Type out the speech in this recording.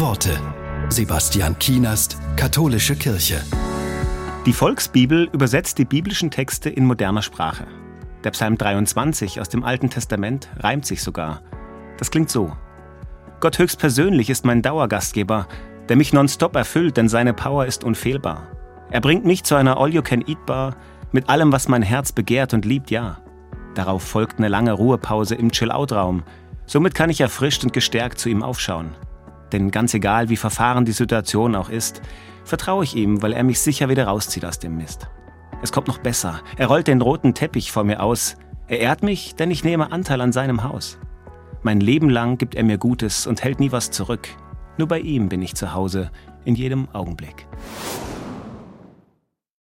Worte. Sebastian Kienast, Katholische Kirche. Die Volksbibel übersetzt die biblischen Texte in moderner Sprache. Der Psalm 23 aus dem Alten Testament reimt sich sogar. Das klingt so. Gott höchstpersönlich ist mein Dauergastgeber, der mich nonstop erfüllt, denn seine Power ist unfehlbar. Er bringt mich zu einer All-You-Can-Eat-Bar mit allem, was mein Herz begehrt und liebt, ja. Darauf folgt eine lange Ruhepause im Chill-Out-Raum. Somit kann ich erfrischt und gestärkt zu ihm aufschauen. Denn ganz egal, wie verfahren die Situation auch ist, vertraue ich ihm, weil er mich sicher wieder rauszieht aus dem Mist. Es kommt noch besser. Er rollt den roten Teppich vor mir aus. Er ehrt mich, denn ich nehme Anteil an seinem Haus. Mein Leben lang gibt er mir Gutes und hält nie was zurück. Nur bei ihm bin ich zu Hause, in jedem Augenblick.